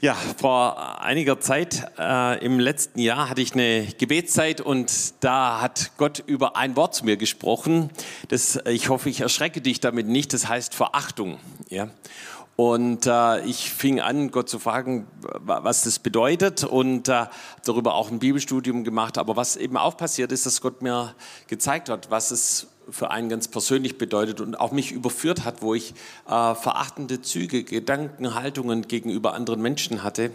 Ja, vor einiger Zeit äh, im letzten Jahr hatte ich eine Gebetszeit und da hat Gott über ein Wort zu mir gesprochen. Das, ich hoffe, ich erschrecke dich damit nicht. Das heißt Verachtung. Ja. Und äh, ich fing an, Gott zu fragen, was das bedeutet und äh, darüber auch ein Bibelstudium gemacht. Aber was eben auch passiert ist, dass Gott mir gezeigt hat, was es für einen ganz persönlich bedeutet und auch mich überführt hat, wo ich äh, verachtende Züge, Gedanken, Haltungen gegenüber anderen Menschen hatte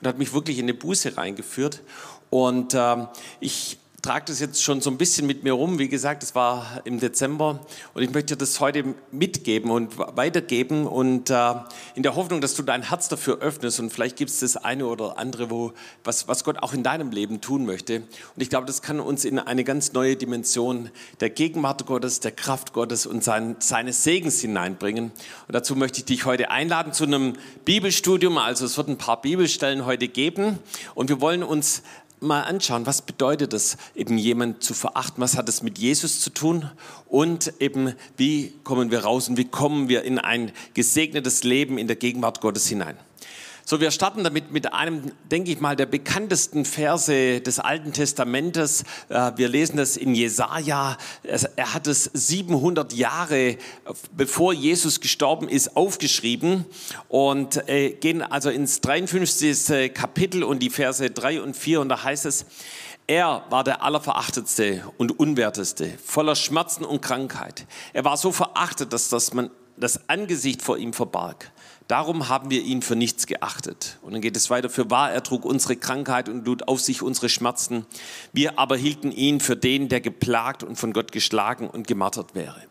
und hat mich wirklich in eine Buße reingeführt. Und äh, ich trage das jetzt schon so ein bisschen mit mir rum. Wie gesagt, es war im Dezember und ich möchte das heute mitgeben und weitergeben und äh, in der Hoffnung, dass du dein Herz dafür öffnest und vielleicht gibt es das eine oder andere, wo, was, was Gott auch in deinem Leben tun möchte. Und ich glaube, das kann uns in eine ganz neue Dimension der Gegenwart Gottes, der Kraft Gottes und sein, seines Segens hineinbringen. Und dazu möchte ich dich heute einladen zu einem Bibelstudium. Also es wird ein paar Bibelstellen heute geben und wir wollen uns mal anschauen, was bedeutet es, eben jemand zu verachten, was hat es mit Jesus zu tun und eben wie kommen wir raus und wie kommen wir in ein gesegnetes Leben in der Gegenwart Gottes hinein. So, wir starten damit mit einem, denke ich mal, der bekanntesten Verse des Alten Testamentes. Äh, wir lesen das in Jesaja. Er hat es 700 Jahre bevor Jesus gestorben ist aufgeschrieben und äh, gehen also ins 53. Kapitel und die Verse 3 und 4 und da heißt es, er war der Allerverachtetste und Unwerteste, voller Schmerzen und Krankheit. Er war so verachtet, dass, dass man das Angesicht vor ihm verbarg. Darum haben wir ihn für nichts geachtet. Und dann geht es weiter. Für wahr, er trug unsere Krankheit und lud auf sich unsere Schmerzen. Wir aber hielten ihn für den, der geplagt und von Gott geschlagen und gemartert wäre.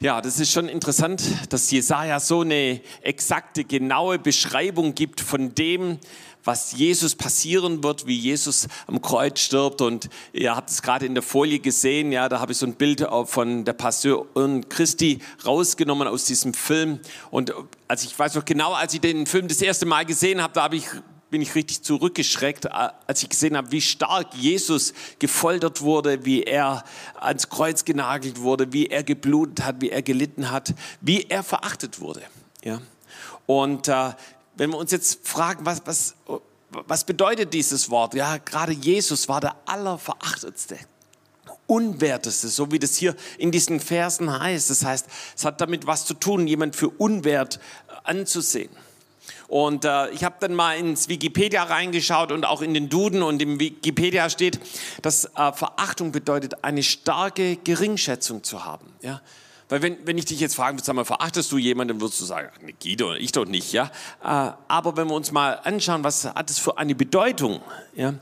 Ja, das ist schon interessant, dass Jesaja so eine exakte, genaue Beschreibung gibt von dem, was Jesus passieren wird, wie Jesus am Kreuz stirbt. Und ihr habt es gerade in der Folie gesehen, ja, da habe ich so ein Bild von der Passion Christi rausgenommen aus diesem Film. Und als ich weiß noch genau, als ich den Film das erste Mal gesehen habe, da habe ich bin ich richtig zurückgeschreckt, als ich gesehen habe, wie stark Jesus gefoltert wurde, wie er ans Kreuz genagelt wurde, wie er geblutet hat, wie er gelitten hat, wie er verachtet wurde. Ja. Und äh, wenn wir uns jetzt fragen, was, was, was bedeutet dieses Wort? Ja, gerade Jesus war der Allerverachtetste, Unwerteste, so wie das hier in diesen Versen heißt. Das heißt, es hat damit was zu tun, jemand für unwert anzusehen. Und äh, ich habe dann mal ins Wikipedia reingeschaut und auch in den Duden und im Wikipedia steht, dass äh, Verachtung bedeutet, eine starke Geringschätzung zu haben. Ja? Weil wenn, wenn ich dich jetzt fragen würde, sag mal, verachtest du jemanden, dann würdest du sagen, ne, Guido, ich doch nicht, ja. Äh, aber wenn wir uns mal anschauen, was hat es für eine Bedeutung, ja,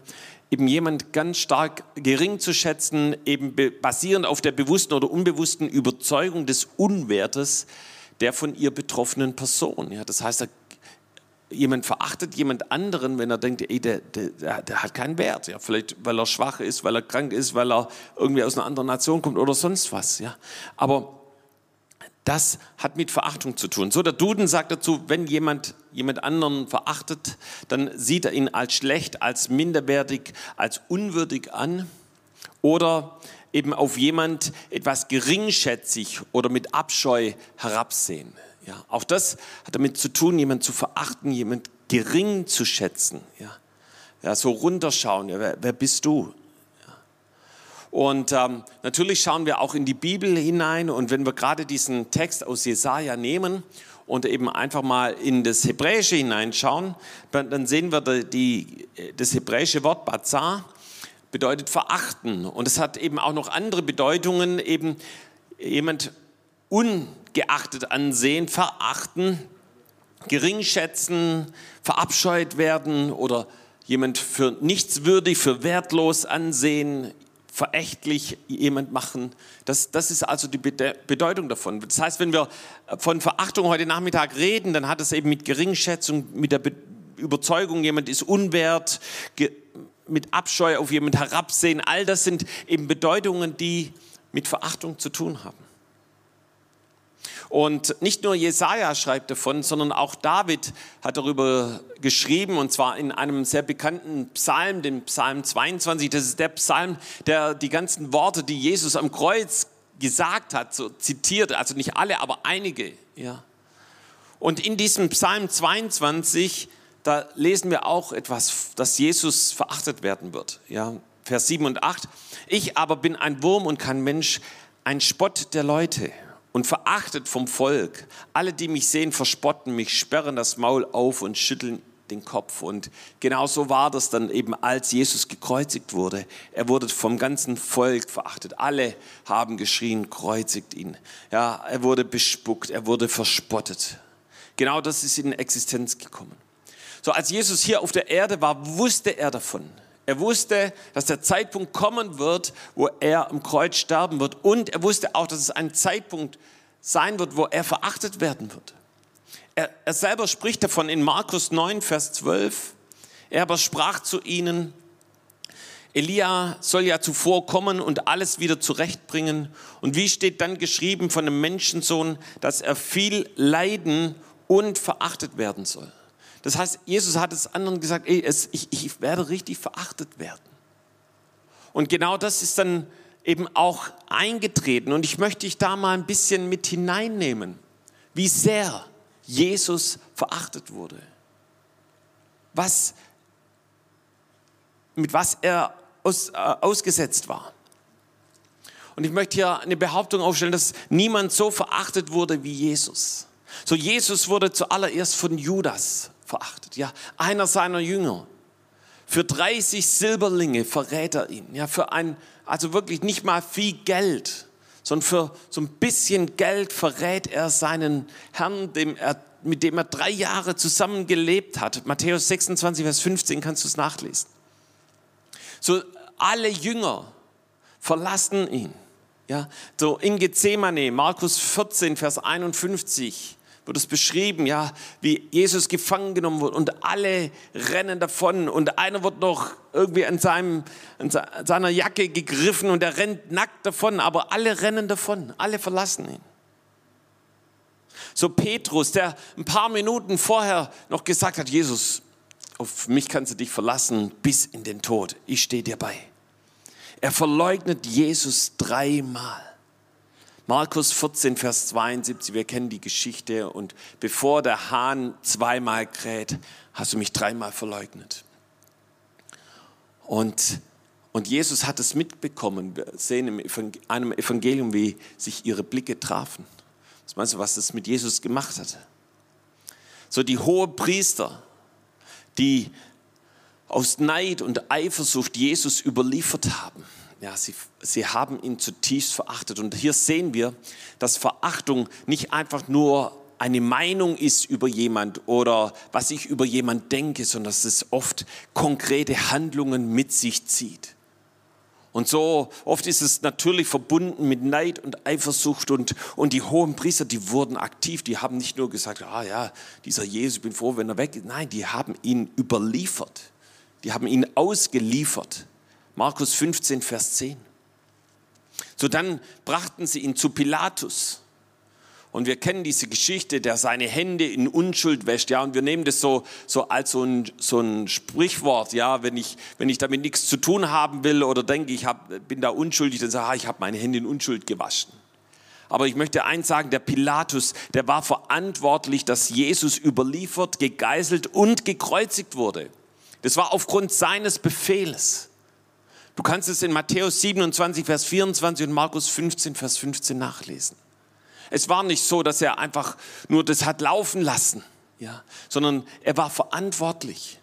eben jemand ganz stark gering zu schätzen, eben basierend auf der bewussten oder unbewussten Überzeugung des Unwertes der von ihr betroffenen Person. Ja, das heißt, jemand verachtet jemand anderen, wenn er denkt, ey, der, der, der hat keinen Wert. Ja, vielleicht, weil er schwach ist, weil er krank ist, weil er irgendwie aus einer anderen Nation kommt oder sonst was. Ja, aber das hat mit Verachtung zu tun. So, der Duden sagt dazu, wenn jemand jemand anderen verachtet, dann sieht er ihn als schlecht, als minderwertig, als unwürdig an oder eben auf jemand etwas geringschätzig oder mit Abscheu herabsehen. Ja, auch das hat damit zu tun, jemand zu verachten, jemand gering zu schätzen. Ja, ja so runterschauen. Ja, wer, wer bist du? Und ähm, natürlich schauen wir auch in die Bibel hinein und wenn wir gerade diesen Text aus Jesaja nehmen und eben einfach mal in das Hebräische hineinschauen, dann sehen wir die, das hebräische Wort Bazar bedeutet verachten. Und es hat eben auch noch andere Bedeutungen, eben jemand ungeachtet ansehen, verachten, geringschätzen, verabscheut werden oder jemand für nichtswürdig, für wertlos ansehen, verächtlich jemand machen. Das, das ist also die Bedeutung davon. Das heißt, wenn wir von Verachtung heute Nachmittag reden, dann hat es eben mit Geringschätzung, mit der Be Überzeugung, jemand ist unwert, mit Abscheu auf jemand herabsehen. All das sind eben Bedeutungen, die mit Verachtung zu tun haben. Und nicht nur Jesaja schreibt davon, sondern auch David hat darüber geschrieben, und zwar in einem sehr bekannten Psalm, dem Psalm 22. Das ist der Psalm, der die ganzen Worte, die Jesus am Kreuz gesagt hat, so zitiert. Also nicht alle, aber einige. Ja. Und in diesem Psalm 22 da lesen wir auch etwas, dass Jesus verachtet werden wird. Ja, Vers 7 und 8. Ich aber bin ein Wurm und kein Mensch, ein Spott der Leute und verachtet vom Volk. Alle, die mich sehen, verspotten mich, sperren das Maul auf und schütteln den Kopf. Und genau so war das dann eben, als Jesus gekreuzigt wurde. Er wurde vom ganzen Volk verachtet. Alle haben geschrien, kreuzigt ihn. Ja, er wurde bespuckt, er wurde verspottet. Genau das ist in Existenz gekommen. So, als Jesus hier auf der Erde war, wusste er davon. Er wusste, dass der Zeitpunkt kommen wird, wo er am Kreuz sterben wird. Und er wusste auch, dass es ein Zeitpunkt sein wird, wo er verachtet werden wird. Er, er selber spricht davon in Markus 9, Vers 12. Er aber sprach zu ihnen, Elia soll ja zuvor kommen und alles wieder zurechtbringen. Und wie steht dann geschrieben von dem Menschensohn, dass er viel leiden und verachtet werden soll? Das heißt, Jesus hat es anderen gesagt, ey, es, ich, ich werde richtig verachtet werden. Und genau das ist dann eben auch eingetreten. Und ich möchte dich da mal ein bisschen mit hineinnehmen, wie sehr Jesus verachtet wurde. Was, mit was er aus, äh, ausgesetzt war. Und ich möchte hier eine Behauptung aufstellen, dass niemand so verachtet wurde wie Jesus. So Jesus wurde zuallererst von Judas verachtet. Ja, einer seiner Jünger. Für 30 Silberlinge verrät er ihn. Ja, für ein, also wirklich nicht mal viel Geld sondern für so ein bisschen Geld verrät er seinen Herrn, dem er, mit dem er drei Jahre zusammen gelebt hat. Matthäus 26, Vers 15 kannst du es nachlesen. So alle Jünger verlassen ihn. Ja, so in Gethsemane, Markus 14, Vers 51 wird es beschrieben, ja, wie Jesus gefangen genommen wird und alle rennen davon und einer wird noch irgendwie an, seinem, an seiner Jacke gegriffen und er rennt nackt davon, aber alle rennen davon, alle verlassen ihn. So Petrus, der ein paar Minuten vorher noch gesagt hat, Jesus, auf mich kannst du dich verlassen bis in den Tod, ich stehe dir bei. Er verleugnet Jesus dreimal. Markus 14, Vers 72, wir kennen die Geschichte. Und bevor der Hahn zweimal kräht, hast du mich dreimal verleugnet. Und, und Jesus hat es mitbekommen. Wir sehen in einem Evangelium, wie sich ihre Blicke trafen. Was meinst du, was das mit Jesus gemacht hat? So die hohe Priester, die aus Neid und Eifersucht Jesus überliefert haben ja, sie, sie haben ihn zutiefst verachtet. Und hier sehen wir, dass Verachtung nicht einfach nur eine Meinung ist über jemand oder was ich über jemand denke, sondern dass es oft konkrete Handlungen mit sich zieht. Und so oft ist es natürlich verbunden mit Neid und Eifersucht und, und die hohen Priester, die wurden aktiv, die haben nicht nur gesagt, ah ja, dieser Jesus, ich bin froh, wenn er weg ist. Nein, die haben ihn überliefert. Die haben ihn ausgeliefert. Markus 15, Vers 10. So dann brachten sie ihn zu Pilatus. Und wir kennen diese Geschichte, der seine Hände in Unschuld wäscht, ja, und wir nehmen das so, so als so ein, so ein Sprichwort, ja, wenn ich, wenn ich damit nichts zu tun haben will oder denke, ich hab, bin da unschuldig, dann sage ich, ah, ich habe meine Hände in Unschuld gewaschen. Aber ich möchte eins sagen, der Pilatus, der war verantwortlich, dass Jesus überliefert, gegeißelt und gekreuzigt wurde. Das war aufgrund seines Befehls. Du kannst es in Matthäus 27, Vers 24 und Markus 15, Vers 15 nachlesen. Es war nicht so, dass er einfach nur das hat laufen lassen, ja, sondern er war verantwortlich.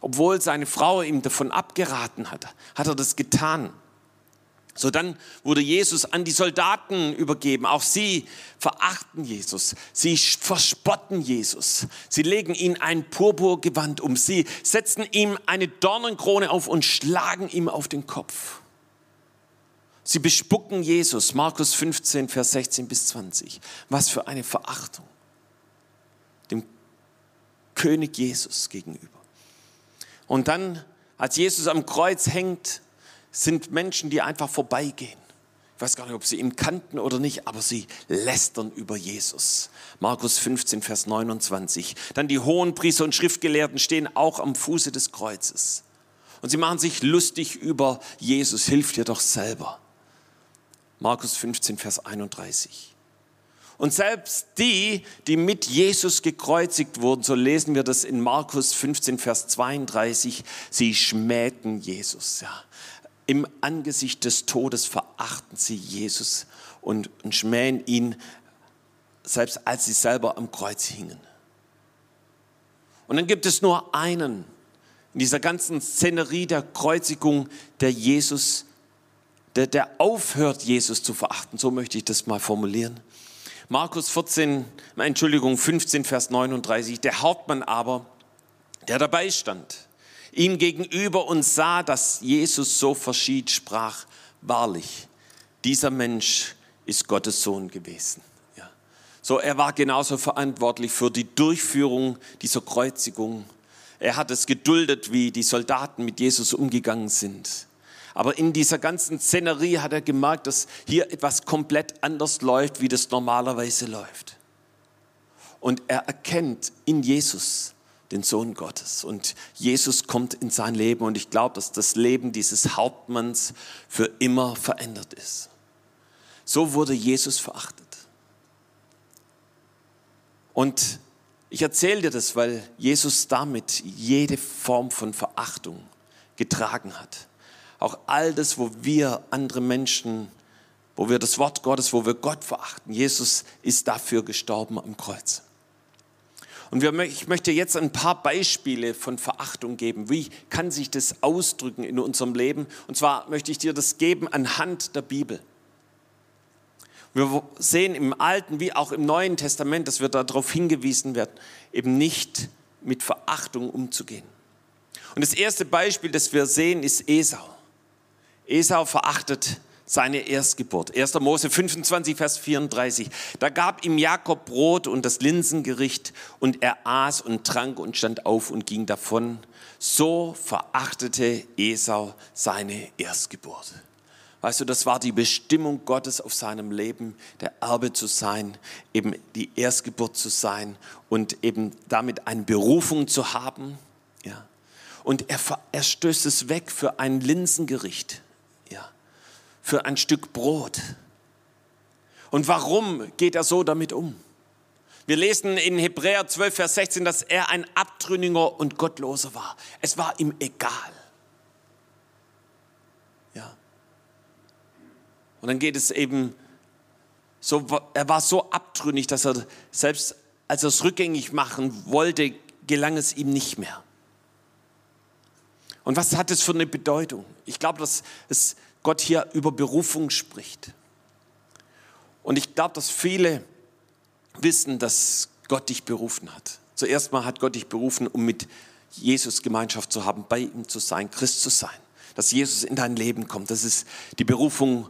Obwohl seine Frau ihm davon abgeraten hat, hat er das getan. So dann wurde Jesus an die Soldaten übergeben. Auch sie verachten Jesus. Sie verspotten Jesus. Sie legen ihm ein Purpurgewand um. Sie setzen ihm eine Dornenkrone auf und schlagen ihm auf den Kopf. Sie bespucken Jesus. Markus 15, Vers 16 bis 20. Was für eine Verachtung. Dem König Jesus gegenüber. Und dann, als Jesus am Kreuz hängt, sind Menschen, die einfach vorbeigehen. Ich weiß gar nicht, ob sie ihn kannten oder nicht, aber sie lästern über Jesus. Markus 15, Vers 29. Dann die hohen Priester und Schriftgelehrten stehen auch am Fuße des Kreuzes. Und sie machen sich lustig über Jesus. Hilf dir doch selber. Markus 15, Vers 31. Und selbst die, die mit Jesus gekreuzigt wurden, so lesen wir das in Markus 15, Vers 32, sie schmähten Jesus. Ja. Im Angesicht des Todes verachten sie Jesus und, und schmähen ihn, selbst als sie selber am Kreuz hingen. Und dann gibt es nur einen in dieser ganzen Szenerie der Kreuzigung, der Jesus, der, der aufhört, Jesus zu verachten. So möchte ich das mal formulieren. Markus 14, Entschuldigung, 15, Vers 39. Der Hauptmann aber, der dabei stand, ihm gegenüber und sah, dass Jesus so verschied, sprach, wahrlich, dieser Mensch ist Gottes Sohn gewesen. Ja. So, er war genauso verantwortlich für die Durchführung dieser Kreuzigung. Er hat es geduldet, wie die Soldaten mit Jesus umgegangen sind. Aber in dieser ganzen Szenerie hat er gemerkt, dass hier etwas komplett anders läuft, wie das normalerweise läuft. Und er erkennt in Jesus den Sohn Gottes. Und Jesus kommt in sein Leben und ich glaube, dass das Leben dieses Hauptmanns für immer verändert ist. So wurde Jesus verachtet. Und ich erzähle dir das, weil Jesus damit jede Form von Verachtung getragen hat. Auch all das, wo wir andere Menschen, wo wir das Wort Gottes, wo wir Gott verachten. Jesus ist dafür gestorben am Kreuz. Und wir, ich möchte jetzt ein paar Beispiele von Verachtung geben. Wie kann sich das ausdrücken in unserem Leben? Und zwar möchte ich dir das geben anhand der Bibel. Wir sehen im Alten wie auch im Neuen Testament, dass wir darauf hingewiesen werden, eben nicht mit Verachtung umzugehen. Und das erste Beispiel, das wir sehen, ist Esau. Esau verachtet seine Erstgeburt. 1. Mose 25, Vers 34. Da gab ihm Jakob Brot und das Linsengericht und er aß und trank und stand auf und ging davon. So verachtete Esau seine Erstgeburt. Weißt du, das war die Bestimmung Gottes auf seinem Leben, der Erbe zu sein, eben die Erstgeburt zu sein und eben damit eine Berufung zu haben. Ja. Und er, er stößt es weg für ein Linsengericht für ein Stück Brot. Und warum geht er so damit um? Wir lesen in Hebräer 12, Vers 16, dass er ein Abtrünniger und Gottloser war. Es war ihm egal. Ja. Und dann geht es eben so, er war so abtrünnig, dass er selbst als er es rückgängig machen wollte, gelang es ihm nicht mehr. Und was hat es für eine Bedeutung? Ich glaube, dass es Gott hier über Berufung spricht. Und ich glaube, dass viele wissen, dass Gott dich berufen hat. Zuerst mal hat Gott dich berufen, um mit Jesus Gemeinschaft zu haben, bei ihm zu sein, Christ zu sein. Dass Jesus in dein Leben kommt. Das ist die Berufung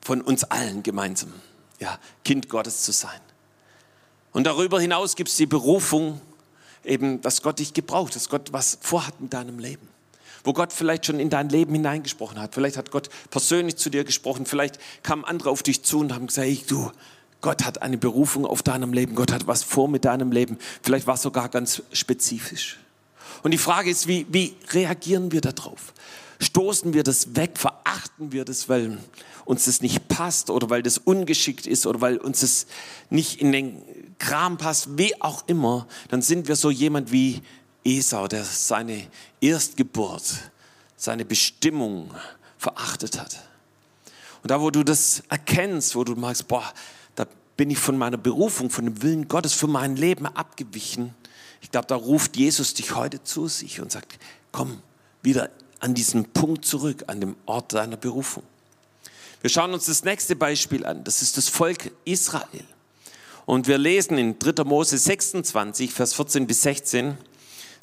von uns allen gemeinsam. Ja, Kind Gottes zu sein. Und darüber hinaus gibt es die Berufung, eben, dass Gott dich gebraucht, dass Gott was vorhat mit deinem Leben wo Gott vielleicht schon in dein Leben hineingesprochen hat. Vielleicht hat Gott persönlich zu dir gesprochen, vielleicht kamen andere auf dich zu und haben gesagt, hey, du, Gott hat eine Berufung auf deinem Leben, Gott hat was vor mit deinem Leben. Vielleicht war es sogar ganz spezifisch. Und die Frage ist, wie, wie reagieren wir darauf? Stoßen wir das weg, verachten wir das, weil uns das nicht passt oder weil das ungeschickt ist oder weil uns das nicht in den Kram passt, wie auch immer, dann sind wir so jemand wie Esau, der seine Erstgeburt, seine Bestimmung verachtet hat. Und da, wo du das erkennst, wo du merkst, boah, da bin ich von meiner Berufung, von dem Willen Gottes für mein Leben abgewichen. Ich glaube, da ruft Jesus dich heute zu sich und sagt, komm wieder an diesen Punkt zurück, an dem Ort deiner Berufung. Wir schauen uns das nächste Beispiel an. Das ist das Volk Israel. Und wir lesen in 3. Mose 26, Vers 14 bis 16,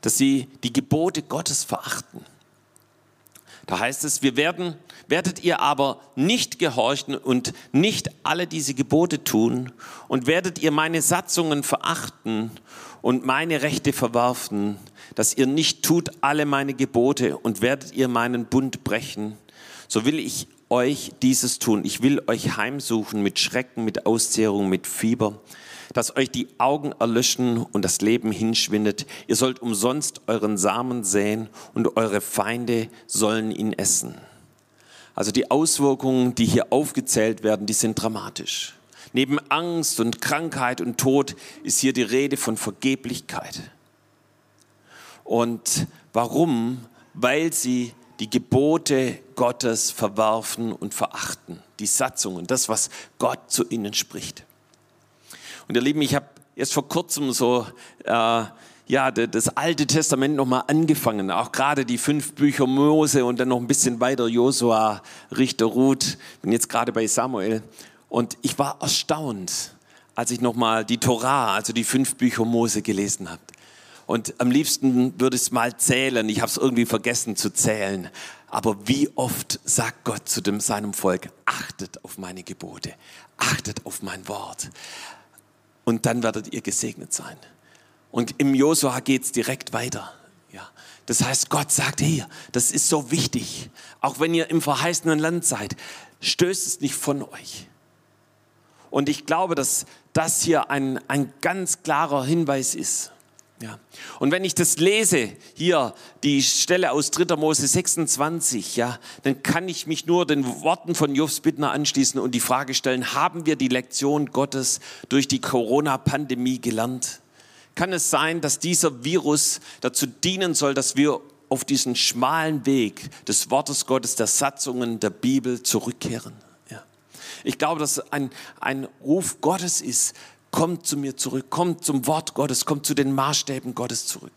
dass sie die Gebote Gottes verachten. Da heißt es, wir werden, werdet ihr aber nicht gehorchen und nicht alle diese Gebote tun und werdet ihr meine Satzungen verachten und meine Rechte verwerfen, dass ihr nicht tut alle meine Gebote und werdet ihr meinen Bund brechen, so will ich euch dieses tun. Ich will euch heimsuchen mit Schrecken, mit Auszehrung, mit Fieber dass euch die Augen erlöschen und das Leben hinschwindet. Ihr sollt umsonst euren Samen säen und eure Feinde sollen ihn essen. Also die Auswirkungen, die hier aufgezählt werden, die sind dramatisch. Neben Angst und Krankheit und Tod ist hier die Rede von Vergeblichkeit. Und warum? Weil sie die Gebote Gottes verwerfen und verachten, die Satzungen, das, was Gott zu ihnen spricht. Und ihr Lieben, ich habe erst vor kurzem so äh, ja, das Alte Testament nochmal angefangen, auch gerade die fünf Bücher Mose und dann noch ein bisschen weiter Josua, Richter, Ruth, bin jetzt gerade bei Samuel. Und ich war erstaunt, als ich nochmal die Torah, also die fünf Bücher Mose gelesen habe. Und am liebsten würde ich es mal zählen. Ich habe es irgendwie vergessen zu zählen. Aber wie oft sagt Gott zu dem, seinem Volk, achtet auf meine Gebote, achtet auf mein Wort. Und dann werdet ihr gesegnet sein. Und im Josua geht es direkt weiter. Ja. Das heißt, Gott sagt hier, das ist so wichtig. Auch wenn ihr im verheißenen Land seid, stößt es nicht von euch. Und ich glaube, dass das hier ein, ein ganz klarer Hinweis ist. Ja. Und wenn ich das lese, hier die Stelle aus 3. Mose 26, ja, dann kann ich mich nur den Worten von Jofs Bittner anschließen und die Frage stellen, haben wir die Lektion Gottes durch die Corona-Pandemie gelernt? Kann es sein, dass dieser Virus dazu dienen soll, dass wir auf diesen schmalen Weg des Wortes Gottes, der Satzungen der Bibel zurückkehren? Ja. Ich glaube, dass ein, ein Ruf Gottes ist, kommt zu mir zurück, kommt zum Wort Gottes, kommt zu den Maßstäben Gottes zurück.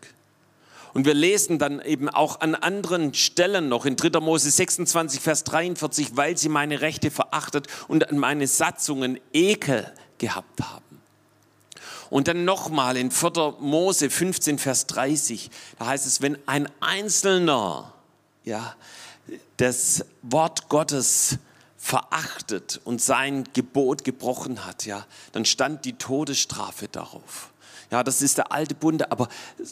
Und wir lesen dann eben auch an anderen Stellen noch in 3. Mose 26, Vers 43, weil sie meine Rechte verachtet und an meine Satzungen Ekel gehabt haben. Und dann nochmal in 4. Mose 15, Vers 30, da heißt es, wenn ein Einzelner ja, das Wort Gottes verachtet und sein Gebot gebrochen hat, ja, dann stand die Todesstrafe darauf. Ja, das ist der alte Bund, aber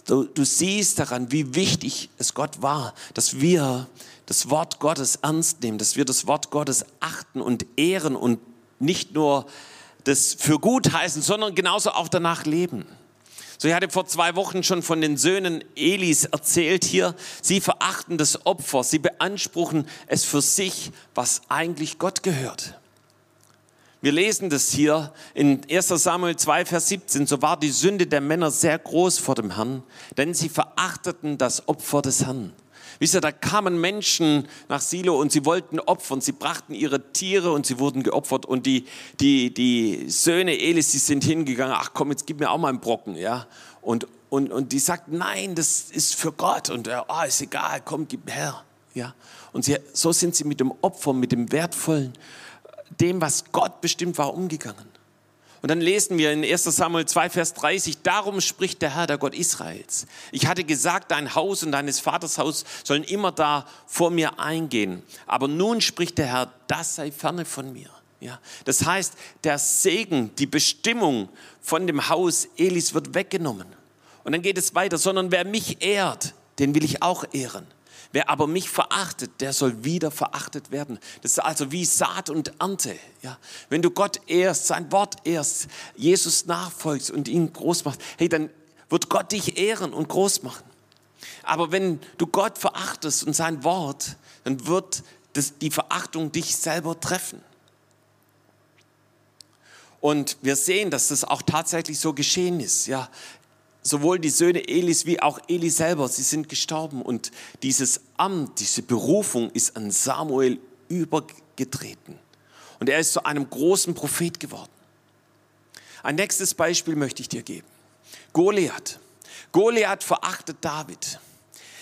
du, du siehst daran, wie wichtig es Gott war, dass wir das Wort Gottes ernst nehmen, dass wir das Wort Gottes achten und ehren und nicht nur das für gut heißen, sondern genauso auch danach leben. So, ich hatte vor zwei Wochen schon von den Söhnen Elis erzählt hier. Sie verachten das Opfer. Sie beanspruchen es für sich, was eigentlich Gott gehört. Wir lesen das hier in 1 Samuel 2, Vers 17. So war die Sünde der Männer sehr groß vor dem Herrn, denn sie verachteten das Opfer des Herrn. Wisst ihr, da kamen Menschen nach Silo und sie wollten opfern. Sie brachten ihre Tiere und sie wurden geopfert. Und die, die, die Söhne Elis, die sind hingegangen, ach komm, jetzt gib mir auch mal einen Brocken. Ja? Und, und, und die sagten, nein, das ist für Gott. Und er, oh, ist egal, komm, gib her. Ja? Und sie, so sind sie mit dem Opfer, mit dem Wertvollen, dem, was Gott bestimmt war, umgegangen. Und dann lesen wir in 1 Samuel 2, Vers 30, darum spricht der Herr, der Gott Israels. Ich hatte gesagt, dein Haus und deines Vaters Haus sollen immer da vor mir eingehen. Aber nun spricht der Herr, das sei ferne von mir. Ja, das heißt, der Segen, die Bestimmung von dem Haus Elis wird weggenommen. Und dann geht es weiter, sondern wer mich ehrt, den will ich auch ehren. Wer aber mich verachtet, der soll wieder verachtet werden. Das ist also wie Saat und Ernte. Ja? Wenn du Gott ehrst, sein Wort ehrst, Jesus nachfolgst und ihn groß machst, hey, dann wird Gott dich ehren und groß machen. Aber wenn du Gott verachtest und sein Wort, dann wird das, die Verachtung dich selber treffen. Und wir sehen, dass das auch tatsächlich so geschehen ist. Ja, sowohl die Söhne Elis wie auch Eli selber, sie sind gestorben und dieses Amt, diese Berufung ist an Samuel übergetreten. Und er ist zu einem großen Prophet geworden. Ein nächstes Beispiel möchte ich dir geben. Goliath. Goliath verachtet David.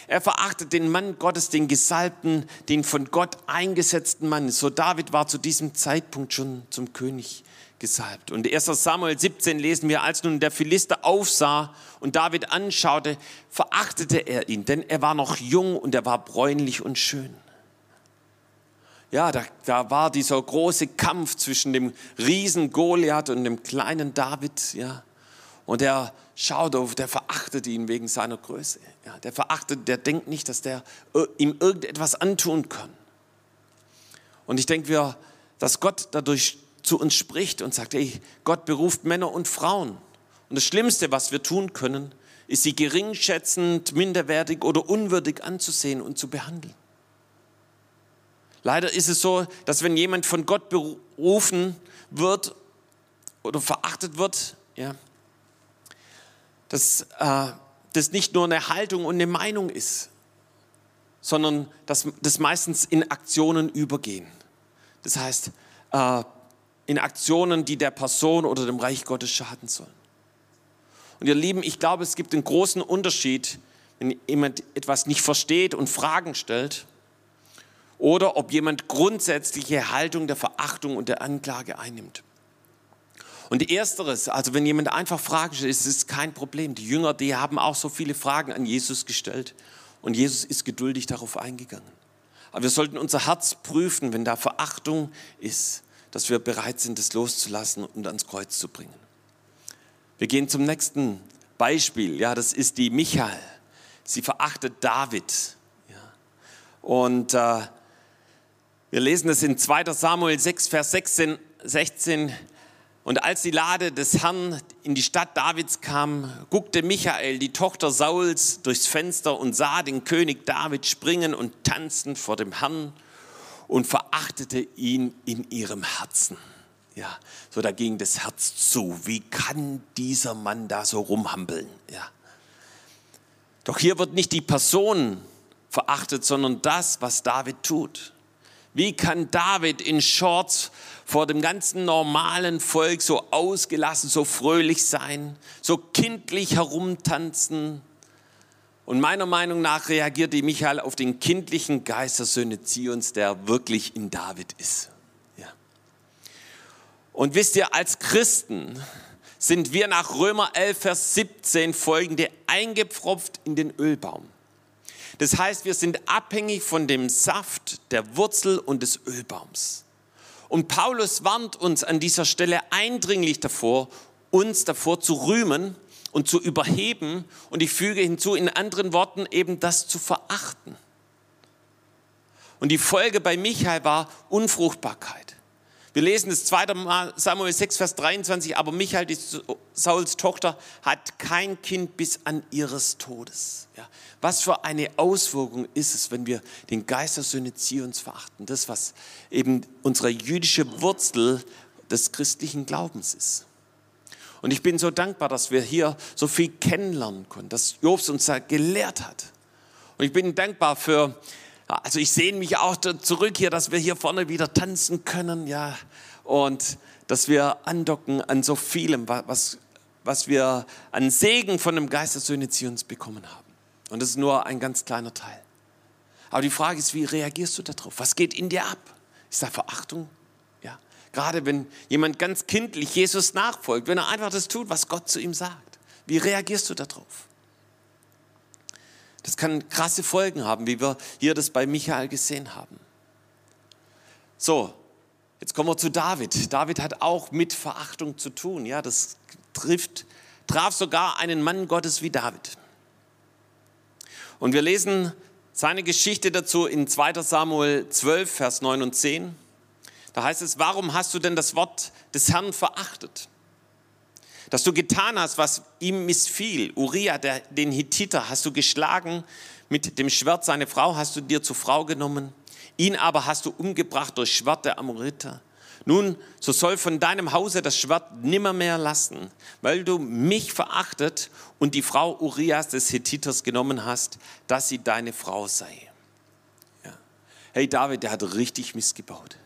Er verachtet den Mann Gottes, den Gesalbten, den von Gott eingesetzten Mann. So David war zu diesem Zeitpunkt schon zum König gesalbt. Und 1 Samuel 17 lesen wir, als nun der Philister aufsah und David anschaute, verachtete er ihn, denn er war noch jung und er war bräunlich und schön. Ja, da, da war dieser große Kampf zwischen dem Riesen Goliath und dem kleinen David, ja. Und er schaut auf, der verachtet ihn wegen seiner Größe. Ja, der verachtet, der denkt nicht, dass der ihm irgendetwas antun kann. Und ich denke, dass Gott dadurch zu uns spricht und sagt, ey, Gott beruft Männer und Frauen. Und das Schlimmste, was wir tun können, ist sie geringschätzend, minderwertig oder unwürdig anzusehen und zu behandeln. Leider ist es so, dass wenn jemand von Gott berufen wird, oder verachtet wird, ja, dass äh, das nicht nur eine Haltung und eine Meinung ist, sondern dass das meistens in Aktionen übergehen. Das heißt, äh, in Aktionen, die der Person oder dem Reich Gottes schaden sollen. Und ihr Lieben, ich glaube, es gibt einen großen Unterschied, wenn jemand etwas nicht versteht und Fragen stellt oder ob jemand grundsätzliche Haltung der Verachtung und der Anklage einnimmt. Und ersteres, also wenn jemand einfach Fragen stellt, ist es kein Problem. Die Jünger, die haben auch so viele Fragen an Jesus gestellt und Jesus ist geduldig darauf eingegangen. Aber wir sollten unser Herz prüfen, wenn da Verachtung ist, dass wir bereit sind, es loszulassen und ans Kreuz zu bringen. Wir gehen zum nächsten Beispiel. Ja, das ist die Michael. Sie verachtet David. Ja. Und äh, wir lesen es in 2 Samuel 6, Vers 16, 16. Und als die Lade des Herrn in die Stadt Davids kam, guckte Michael, die Tochter Sauls, durchs Fenster und sah den König David springen und tanzen vor dem Herrn und verachtete ihn in ihrem Herzen. Ja, so da ging das Herz zu. Wie kann dieser Mann da so rumhampeln? Ja. Doch hier wird nicht die Person verachtet, sondern das, was David tut. Wie kann David in Shorts vor dem ganzen normalen Volk so ausgelassen, so fröhlich sein, so kindlich herumtanzen? Und meiner Meinung nach reagiert die Michael auf den kindlichen Geist der Söhne Zions, der wirklich in David ist. Ja. Und wisst ihr, als Christen sind wir nach Römer 11, Vers 17 folgende eingepfropft in den Ölbaum. Das heißt, wir sind abhängig von dem Saft der Wurzel und des Ölbaums. Und Paulus warnt uns an dieser Stelle eindringlich davor, uns davor zu rühmen und zu überheben und ich füge hinzu, in anderen Worten eben das zu verachten. Und die Folge bei Michael war Unfruchtbarkeit. Wir lesen das 2. Samuel 6, Vers 23, aber Michael, die Sauls Tochter, hat kein Kind bis an ihres Todes. Ja. Was für eine Auswirkung ist es, wenn wir den Geist der Söhne Zions verachten? Das, was eben unsere jüdische Wurzel des christlichen Glaubens ist. Und ich bin so dankbar, dass wir hier so viel kennenlernen konnten, dass Jobs uns da gelehrt hat. Und ich bin dankbar für also ich sehne mich auch zurück hier, dass wir hier vorne wieder tanzen können, ja, und dass wir andocken an so vielem, was, was wir an Segen von dem Geist der Söhne Zions bekommen haben. Und das ist nur ein ganz kleiner Teil. Aber die Frage ist, wie reagierst du darauf? Was geht in dir ab? Ist da Verachtung? Gerade wenn jemand ganz kindlich Jesus nachfolgt, wenn er einfach das tut, was Gott zu ihm sagt. Wie reagierst du darauf? Das kann krasse Folgen haben, wie wir hier das bei Michael gesehen haben. So, jetzt kommen wir zu David. David hat auch mit Verachtung zu tun. Ja, das trifft, traf sogar einen Mann Gottes wie David. Und wir lesen seine Geschichte dazu in 2 Samuel 12, Vers 9 und 10. Da heißt es, warum hast du denn das Wort des Herrn verachtet? dass du getan hast, was ihm missfiel. Uriah, der, den Hittiter, hast du geschlagen, mit dem Schwert seine Frau hast du dir zur Frau genommen, ihn aber hast du umgebracht durch Schwert der Amoriter. Nun, so soll von deinem Hause das Schwert nimmermehr lassen, weil du mich verachtet und die Frau Urias des Hittiters genommen hast, dass sie deine Frau sei. Ja. Hey, David, der hat richtig missgebaut.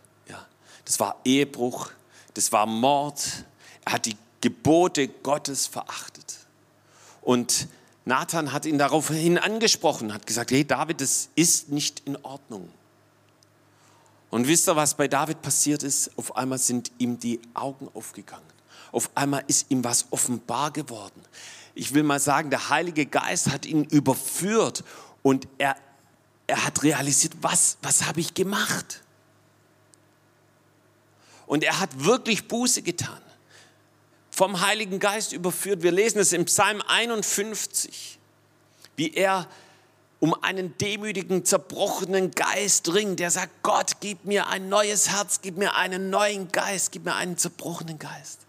Das war Ehebruch, das war Mord, er hat die Gebote Gottes verachtet. Und Nathan hat ihn daraufhin angesprochen, hat gesagt, hey David, das ist nicht in Ordnung. Und wisst ihr, was bei David passiert ist? Auf einmal sind ihm die Augen aufgegangen. Auf einmal ist ihm was offenbar geworden. Ich will mal sagen, der Heilige Geist hat ihn überführt und er, er hat realisiert, was, was habe ich gemacht? Und er hat wirklich Buße getan vom Heiligen Geist überführt. Wir lesen es im Psalm 51, wie er um einen demütigen, zerbrochenen Geist ringt. Der sagt, Gott, gib mir ein neues Herz, gib mir einen neuen Geist, gib mir einen zerbrochenen Geist.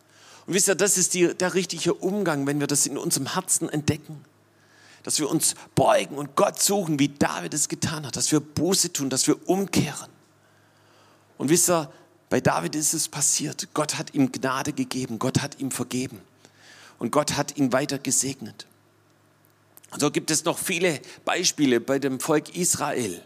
Und wisst ihr, das ist die, der richtige Umgang, wenn wir das in unserem Herzen entdecken. Dass wir uns beugen und Gott suchen, wie David es getan hat. Dass wir Buße tun, dass wir umkehren. Und wisst ihr, Bei David ist es passiert. Gott hat ihm Gnade gegeben. Gott hat ihm vergeben. Und Gott hat ihn weiter gesegnet. Und so gibt es noch viele Beispiele bei dem Volk Israel,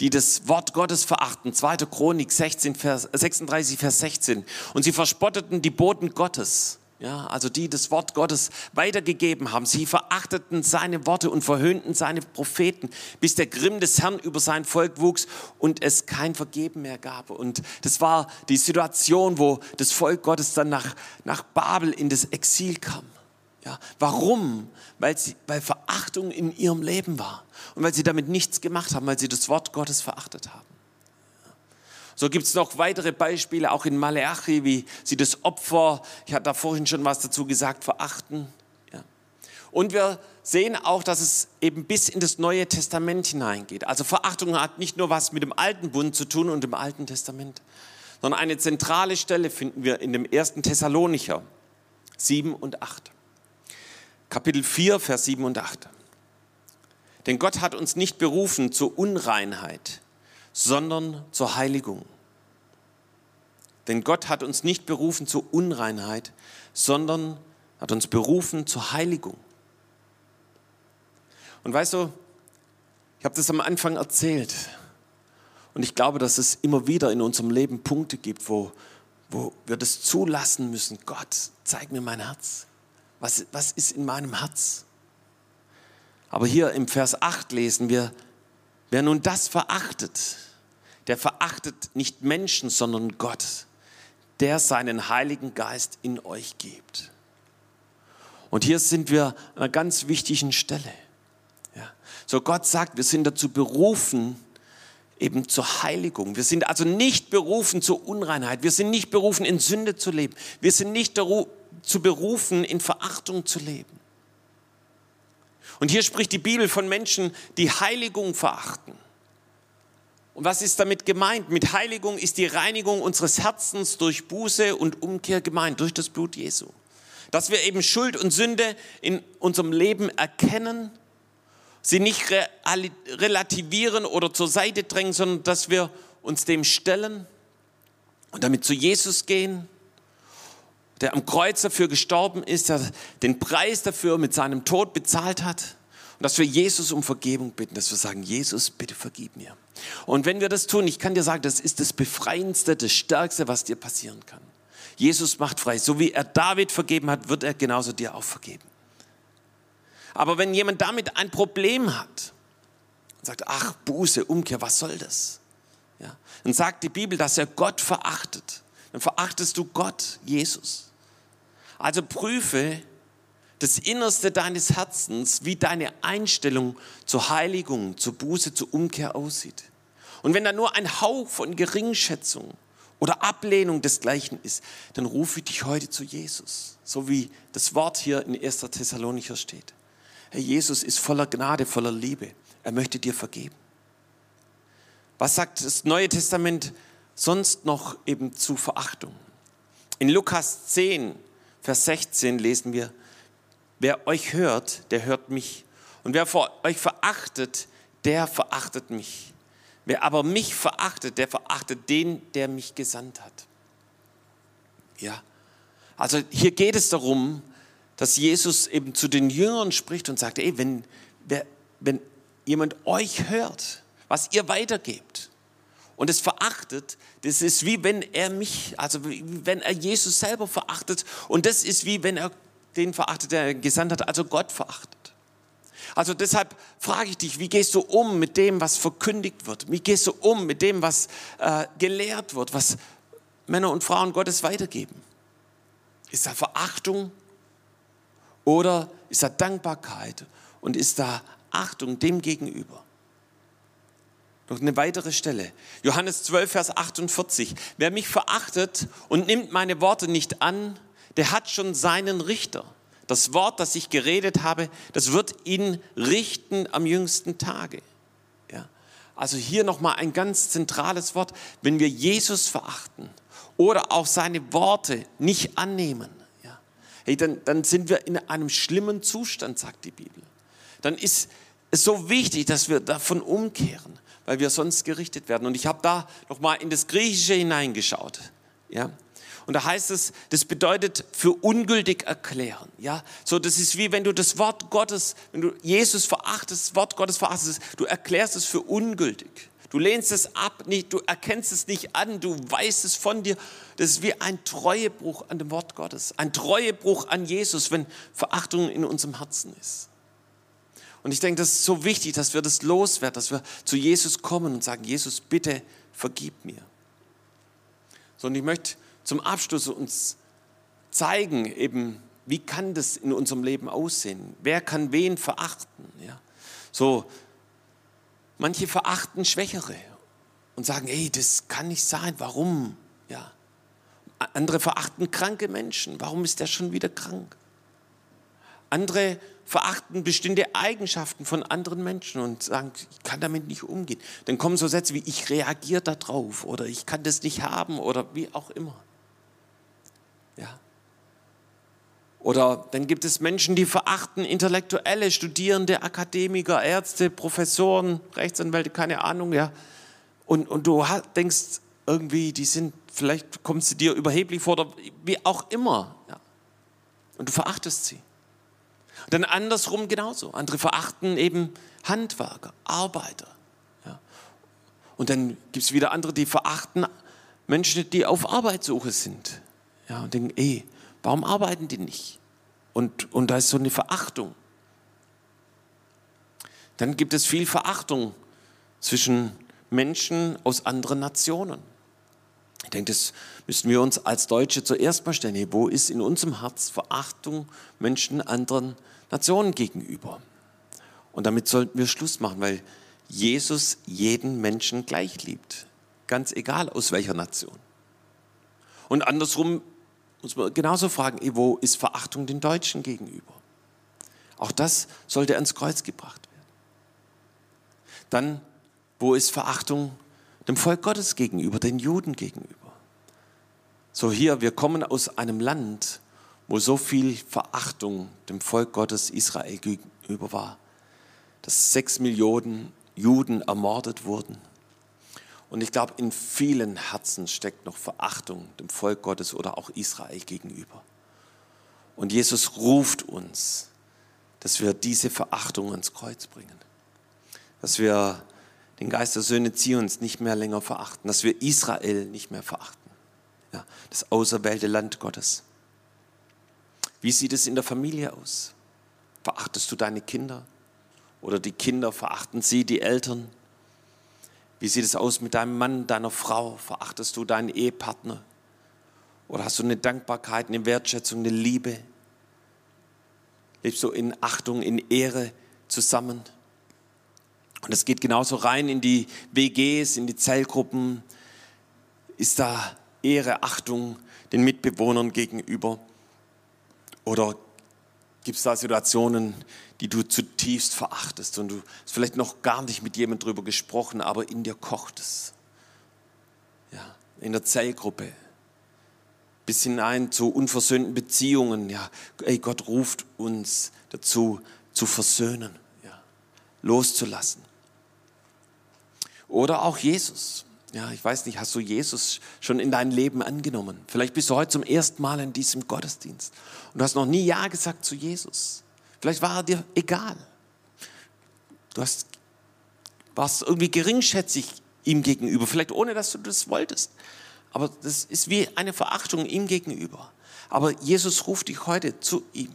die das Wort Gottes verachten. 2. Chronik 16, Vers, 36, Vers 16. Und sie verspotteten die Boten Gottes. Ja, also die das Wort Gottes weitergegeben haben. Sie verachteten seine Worte und verhöhnten seine Propheten, bis der Grimm des Herrn über sein Volk wuchs und es kein Vergeben mehr gab. Und das war die Situation, wo das Volk Gottes dann nach, nach Babel in das Exil kam. Ja, warum? Weil, sie, weil Verachtung in ihrem Leben war und weil sie damit nichts gemacht haben, weil sie das Wort Gottes verachtet haben. So gibt es noch weitere Beispiele, auch in Maleachi, wie sie das Opfer, ich hatte da vorhin schon was dazu gesagt, verachten. Ja. Und wir sehen auch, dass es eben bis in das Neue Testament hineingeht. Also Verachtung hat nicht nur was mit dem Alten Bund zu tun und dem Alten Testament, sondern eine zentrale Stelle finden wir in dem ersten Thessalonicher 7 und 8. Kapitel 4, Vers 7 und 8. Denn Gott hat uns nicht berufen zur Unreinheit, sondern zur Heiligung. Denn Gott hat uns nicht berufen zur Unreinheit, sondern hat uns berufen zur Heiligung. Und weißt du, ich habe das am Anfang erzählt. Und ich glaube, dass es immer wieder in unserem Leben Punkte gibt, wo, wo wir das zulassen müssen. Gott, zeig mir mein Herz. Was, was ist in meinem Herz? Aber hier im Vers 8 lesen wir, wer nun das verachtet, der verachtet nicht Menschen, sondern Gott, der seinen Heiligen Geist in euch gibt. Und hier sind wir an einer ganz wichtigen Stelle. Ja. So Gott sagt, wir sind dazu berufen, eben zur Heiligung. Wir sind also nicht berufen zur Unreinheit. Wir sind nicht berufen, in Sünde zu leben. Wir sind nicht dazu berufen, in Verachtung zu leben. Und hier spricht die Bibel von Menschen, die Heiligung verachten. Und was ist damit gemeint? Mit Heiligung ist die Reinigung unseres Herzens durch Buße und Umkehr gemeint, durch das Blut Jesu. Dass wir eben Schuld und Sünde in unserem Leben erkennen, sie nicht relativieren oder zur Seite drängen, sondern dass wir uns dem stellen und damit zu Jesus gehen, der am Kreuz dafür gestorben ist, der den Preis dafür mit seinem Tod bezahlt hat. Und dass wir Jesus um Vergebung bitten, dass wir sagen, Jesus, bitte vergib mir. Und wenn wir das tun, ich kann dir sagen, das ist das Befreiendste, das Stärkste, was dir passieren kann. Jesus macht frei. So wie er David vergeben hat, wird er genauso dir auch vergeben. Aber wenn jemand damit ein Problem hat und sagt, ach, Buße, Umkehr, was soll das? Ja, dann sagt die Bibel, dass er Gott verachtet. Dann verachtest du Gott, Jesus. Also prüfe das Innerste deines Herzens, wie deine Einstellung zur Heiligung, zur Buße, zur Umkehr aussieht. Und wenn da nur ein Hauch von Geringschätzung oder Ablehnung desgleichen ist, dann rufe ich dich heute zu Jesus, so wie das Wort hier in 1. Thessalonicher steht. Herr Jesus ist voller Gnade, voller Liebe. Er möchte dir vergeben. Was sagt das Neue Testament sonst noch eben zu Verachtung? In Lukas 10, Vers 16 lesen wir, Wer euch hört, der hört mich. Und wer euch verachtet, der verachtet mich. Wer aber mich verachtet, der verachtet den, der mich gesandt hat. Ja, also hier geht es darum, dass Jesus eben zu den Jüngern spricht und sagt, ey, wenn, wenn jemand euch hört, was ihr weitergebt und es verachtet, das ist wie wenn er mich, also wie wenn er Jesus selber verachtet und das ist wie wenn er den verachtet, der gesandt hat, also Gott verachtet. Also deshalb frage ich dich, wie gehst du um mit dem, was verkündigt wird? Wie gehst du um mit dem, was äh, gelehrt wird, was Männer und Frauen Gottes weitergeben? Ist da Verachtung oder ist da Dankbarkeit und ist da Achtung dem gegenüber? Noch eine weitere Stelle. Johannes 12, Vers 48. Wer mich verachtet und nimmt meine Worte nicht an, der hat schon seinen Richter. Das Wort, das ich geredet habe, das wird ihn richten am jüngsten Tage. Ja? Also hier nochmal ein ganz zentrales Wort. Wenn wir Jesus verachten oder auch seine Worte nicht annehmen, ja? hey, dann, dann sind wir in einem schlimmen Zustand, sagt die Bibel. Dann ist es so wichtig, dass wir davon umkehren, weil wir sonst gerichtet werden. Und ich habe da nochmal in das Griechische hineingeschaut. Ja. Und da heißt es, das bedeutet für ungültig erklären. Ja, so das ist wie wenn du das Wort Gottes, wenn du Jesus verachtest, das Wort Gottes verachtest, du erklärst es für ungültig. Du lehnst es ab, nicht, du erkennst es nicht an, du weißt es von dir. Das ist wie ein Treuebruch an dem Wort Gottes, ein Treuebruch an Jesus, wenn Verachtung in unserem Herzen ist. Und ich denke, das ist so wichtig, dass wir das loswerden, dass wir zu Jesus kommen und sagen, Jesus, bitte vergib mir. So, und ich möchte zum Abschluss uns zeigen, eben, wie kann das in unserem Leben aussehen? Wer kann wen verachten? Ja? So, manche verachten Schwächere und sagen, hey, das kann nicht sein, warum? Ja. Andere verachten kranke Menschen, warum ist der schon wieder krank? Andere verachten bestimmte Eigenschaften von anderen Menschen und sagen, ich kann damit nicht umgehen. Dann kommen so Sätze wie, ich reagiere darauf oder ich kann das nicht haben oder wie auch immer. Ja. Oder dann gibt es Menschen, die verachten Intellektuelle, Studierende, Akademiker, Ärzte, Professoren, Rechtsanwälte, keine Ahnung, ja. Und, und du denkst irgendwie, die sind, vielleicht kommst du dir überheblich vor oder wie auch immer, ja. Und du verachtest sie. Dann andersrum genauso. Andere verachten eben Handwerker, Arbeiter. Ja. Und dann gibt es wieder andere, die verachten Menschen, die auf Arbeitssuche sind. Ja, und denken, ey, warum arbeiten die nicht? Und, und da ist so eine Verachtung. Dann gibt es viel Verachtung zwischen Menschen aus anderen Nationen. Ich denke, das müssen wir uns als Deutsche zuerst mal stellen. Wo ist in unserem Herz Verachtung Menschen anderen Nationen gegenüber? Und damit sollten wir Schluss machen, weil Jesus jeden Menschen gleich liebt. Ganz egal aus welcher Nation. Und andersrum muss man genauso fragen, wo ist Verachtung den Deutschen gegenüber? Auch das sollte ans Kreuz gebracht werden. Dann, wo ist Verachtung dem Volk Gottes gegenüber, den Juden gegenüber? So hier, wir kommen aus einem Land, wo so viel Verachtung dem Volk Gottes Israel gegenüber war, dass sechs Millionen Juden ermordet wurden und ich glaube, in vielen Herzen steckt noch Verachtung dem Volk Gottes oder auch Israel gegenüber. Und Jesus ruft uns, dass wir diese Verachtung ans Kreuz bringen. Dass wir den Geist der Söhne Zions nicht mehr länger verachten. Dass wir Israel nicht mehr verachten. Ja, das auserwählte Land Gottes. Wie sieht es in der Familie aus? Verachtest du deine Kinder? Oder die Kinder verachten sie, die Eltern? Wie sieht es aus mit deinem Mann, deiner Frau? Verachtest du deinen Ehepartner? Oder hast du eine Dankbarkeit, eine Wertschätzung, eine Liebe? Lebst du in Achtung, in Ehre zusammen? Und es geht genauso rein in die WGs, in die Zellgruppen. Ist da Ehre, Achtung den Mitbewohnern gegenüber? Oder gibt es da Situationen, die du zutiefst verachtest und du hast vielleicht noch gar nicht mit jemandem drüber gesprochen, aber in dir kocht es. Ja, in der Zellgruppe. Bis hinein zu unversöhnten Beziehungen. Ja, ey, Gott ruft uns dazu, zu versöhnen, ja, loszulassen. Oder auch Jesus. Ja, ich weiß nicht, hast du Jesus schon in dein Leben angenommen? Vielleicht bist du heute zum ersten Mal in diesem Gottesdienst und du hast noch nie Ja gesagt zu Jesus. Vielleicht war er dir egal. Du hast, warst irgendwie geringschätzig ihm gegenüber, vielleicht ohne dass du das wolltest. Aber das ist wie eine Verachtung ihm gegenüber. Aber Jesus ruft dich heute zu ihm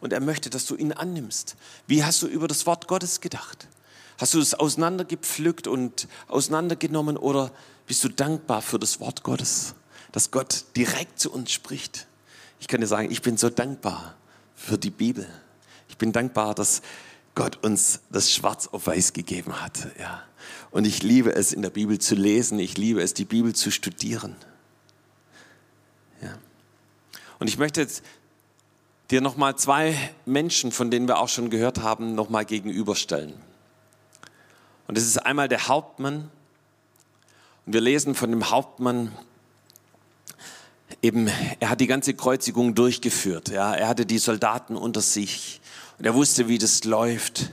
und er möchte, dass du ihn annimmst. Wie hast du über das Wort Gottes gedacht? Hast du es auseinandergepflückt und auseinandergenommen oder bist du dankbar für das Wort Gottes, dass Gott direkt zu uns spricht? Ich kann dir sagen, ich bin so dankbar für die Bibel. Ich bin dankbar, dass Gott uns das schwarz auf weiß gegeben hat. Ja. Und ich liebe es, in der Bibel zu lesen. Ich liebe es, die Bibel zu studieren. Ja. Und ich möchte jetzt dir nochmal zwei Menschen, von denen wir auch schon gehört haben, nochmal gegenüberstellen. Und das ist einmal der Hauptmann. Und wir lesen von dem Hauptmann eben, er hat die ganze Kreuzigung durchgeführt. Ja. Er hatte die Soldaten unter sich. Und er wusste, wie das läuft.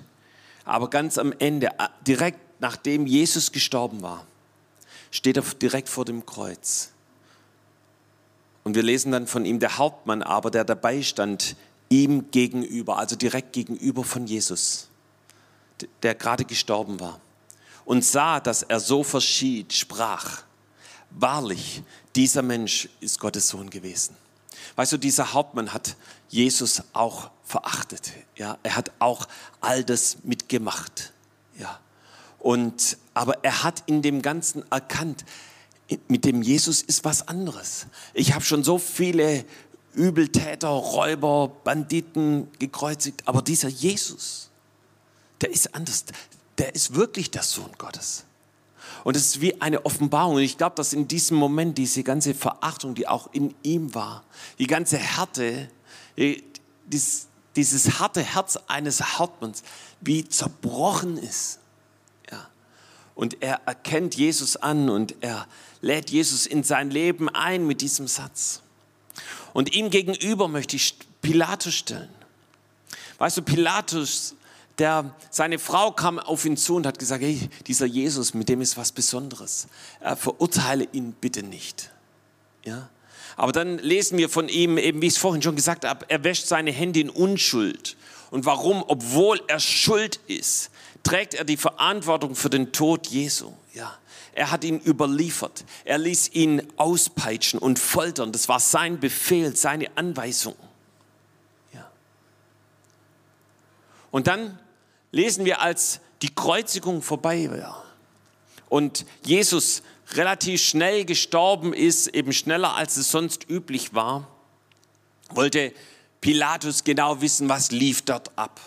Aber ganz am Ende, direkt nachdem Jesus gestorben war, steht er direkt vor dem Kreuz Und wir lesen dann von ihm, der Hauptmann aber, der dabei stand, ihm gegenüber, also direkt gegenüber von Jesus, der gerade gestorben war, und sah, dass er so verschied, sprach, wahrlich, dieser Mensch ist Gottes Sohn gewesen. Weißt du, dieser Hauptmann hat Jesus auch verachtet. Ja, er hat auch all das mitgemacht. Ja, und aber er hat in dem Ganzen erkannt, mit dem Jesus ist was anderes. Ich habe schon so viele Übeltäter, Räuber, Banditen gekreuzigt, aber dieser Jesus, der ist anders. Der ist wirklich der Sohn Gottes. Und es ist wie eine Offenbarung. Und ich glaube, dass in diesem Moment diese ganze Verachtung, die auch in ihm war, die ganze Härte, dieses, dieses harte Herz eines Hauptmanns, wie zerbrochen ist. Ja. Und er erkennt Jesus an und er lädt Jesus in sein Leben ein mit diesem Satz. Und ihm gegenüber möchte ich Pilatus stellen. Weißt du, Pilatus, der, seine Frau kam auf ihn zu und hat gesagt, hey, dieser Jesus, mit dem ist was Besonderes. Er verurteile ihn bitte nicht. Ja? Aber dann lesen wir von ihm, eben wie ich es vorhin schon gesagt habe, er wäscht seine Hände in Unschuld. Und warum? Obwohl er schuld ist, trägt er die Verantwortung für den Tod Jesu. Ja. Er hat ihn überliefert. Er ließ ihn auspeitschen und foltern. Das war sein Befehl, seine Anweisung. Und dann lesen wir, als die Kreuzigung vorbei war und Jesus relativ schnell gestorben ist, eben schneller als es sonst üblich war, wollte Pilatus genau wissen, was lief dort ab.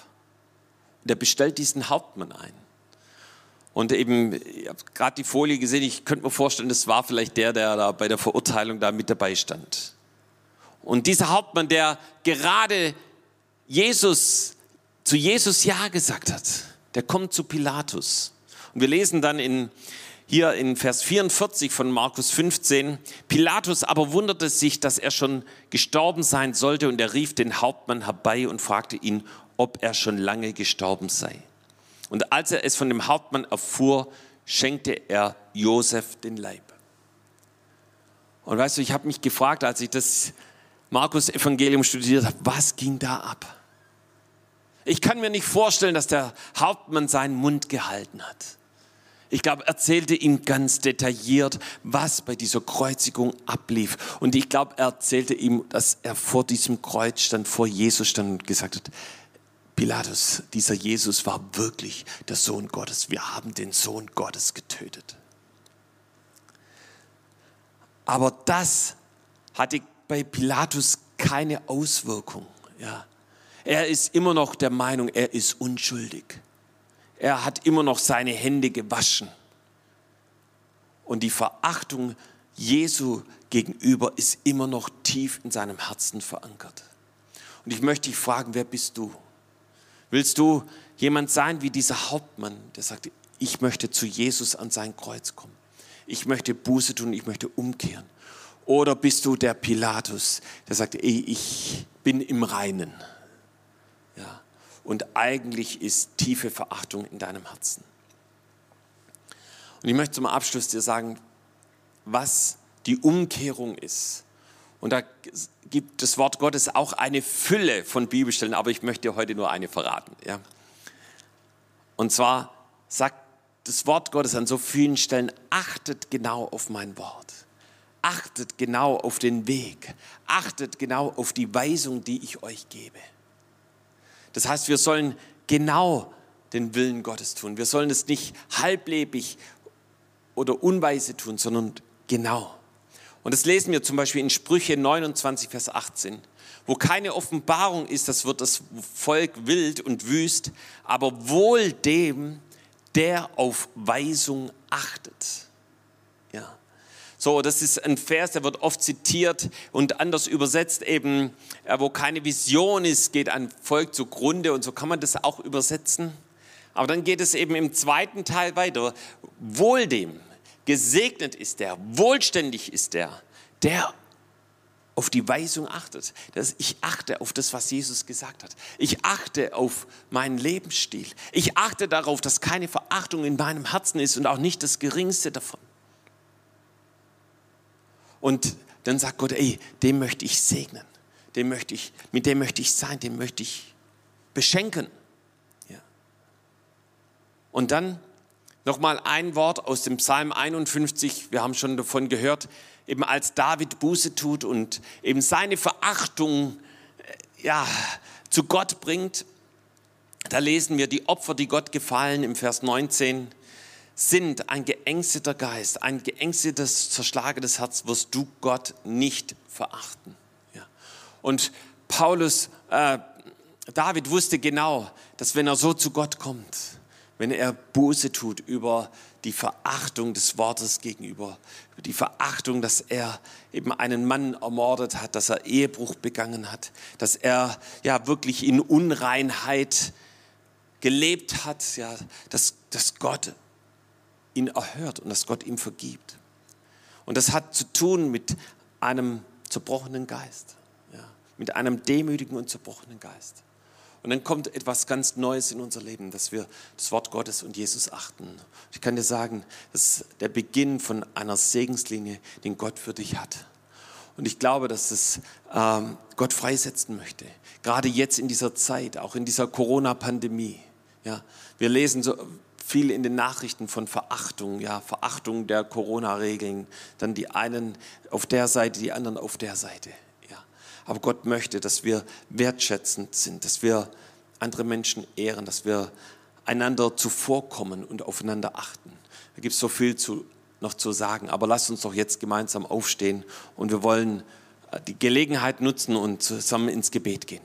Und er bestellt diesen Hauptmann ein. Und eben, ich habe gerade die Folie gesehen, ich könnte mir vorstellen, das war vielleicht der, der da bei der Verurteilung da mit dabei stand. Und dieser Hauptmann, der gerade Jesus, zu Jesus Ja gesagt hat, der kommt zu Pilatus. Und wir lesen dann in, hier in Vers 44 von Markus 15, Pilatus aber wunderte sich, dass er schon gestorben sein sollte und er rief den Hauptmann herbei und fragte ihn, ob er schon lange gestorben sei. Und als er es von dem Hauptmann erfuhr, schenkte er Josef den Leib. Und weißt du, ich habe mich gefragt, als ich das Markus-Evangelium studiert habe, was ging da ab? Ich kann mir nicht vorstellen, dass der Hauptmann seinen Mund gehalten hat. Ich glaube, er erzählte ihm ganz detailliert, was bei dieser Kreuzigung ablief. Und ich glaube, er erzählte ihm, dass er vor diesem Kreuz stand, vor Jesus stand und gesagt hat, Pilatus, dieser Jesus war wirklich der Sohn Gottes. Wir haben den Sohn Gottes getötet. Aber das hatte bei Pilatus keine Auswirkung. Ja. Er ist immer noch der Meinung, er ist unschuldig. Er hat immer noch seine Hände gewaschen. Und die Verachtung Jesu gegenüber ist immer noch tief in seinem Herzen verankert. Und ich möchte dich fragen, wer bist du? Willst du jemand sein wie dieser Hauptmann, der sagt, ich möchte zu Jesus an sein Kreuz kommen. Ich möchte Buße tun, ich möchte umkehren. Oder bist du der Pilatus, der sagt, ey, ich bin im Reinen. Und eigentlich ist tiefe Verachtung in deinem Herzen. Und ich möchte zum Abschluss dir sagen, was die Umkehrung ist. Und da gibt das Wort Gottes auch eine Fülle von Bibelstellen, aber ich möchte dir heute nur eine verraten. Ja? Und zwar sagt das Wort Gottes an so vielen Stellen, achtet genau auf mein Wort. Achtet genau auf den Weg. Achtet genau auf die Weisung, die ich euch gebe. Das heißt, wir sollen genau den Willen Gottes tun. Wir sollen es nicht halblebig oder unweise tun, sondern genau. Und das lesen wir zum Beispiel in Sprüche 29, Vers 18. Wo keine Offenbarung ist, das wird das Volk wild und wüst, aber wohl dem, der auf Weisung achtet. Ja. So, das ist ein Vers, der wird oft zitiert und anders übersetzt eben, wo keine Vision ist, geht ein Volk zugrunde und so kann man das auch übersetzen. Aber dann geht es eben im zweiten Teil weiter. Wohl dem, Gesegnet ist der, wohlständig ist der, der auf die Weisung achtet. Das, ich achte auf das, was Jesus gesagt hat. Ich achte auf meinen Lebensstil. Ich achte darauf, dass keine Verachtung in meinem Herzen ist und auch nicht das Geringste davon. Und dann sagt Gott, ey, dem möchte ich segnen, dem möchte ich, mit dem möchte ich sein, dem möchte ich beschenken. Ja. Und dann nochmal ein Wort aus dem Psalm 51, wir haben schon davon gehört, eben als David Buße tut und eben seine Verachtung äh, ja, zu Gott bringt. Da lesen wir, die Opfer, die Gott gefallen im Vers 19, sind ein geängsteter Geist, ein geängstetes, zerschlagenes Herz, wirst du Gott nicht verachten. Ja. Und Paulus, äh, David wusste genau, dass wenn er so zu Gott kommt, wenn er Buße tut über die Verachtung des Wortes gegenüber, über die Verachtung, dass er eben einen Mann ermordet hat, dass er Ehebruch begangen hat, dass er ja wirklich in Unreinheit gelebt hat, ja, dass, dass Gott ihn erhört und dass Gott ihm vergibt. Und das hat zu tun mit einem zerbrochenen Geist, ja, mit einem demütigen und zerbrochenen Geist. Und dann kommt etwas ganz Neues in unser Leben, dass wir das Wort Gottes und Jesus achten. Ich kann dir sagen, das ist der Beginn von einer Segenslinie, den Gott für dich hat. Und ich glaube, dass es ähm, Gott freisetzen möchte. Gerade jetzt in dieser Zeit, auch in dieser Corona-Pandemie. Ja, wir lesen so viel in den Nachrichten von Verachtung, ja, Verachtung der Corona-Regeln. Dann die einen auf der Seite, die anderen auf der Seite. Ja. Aber Gott möchte, dass wir wertschätzend sind, dass wir andere Menschen ehren, dass wir einander zuvorkommen und aufeinander achten. Da gibt es so viel zu, noch zu sagen, aber lasst uns doch jetzt gemeinsam aufstehen und wir wollen äh, die Gelegenheit nutzen und zusammen ins Gebet gehen.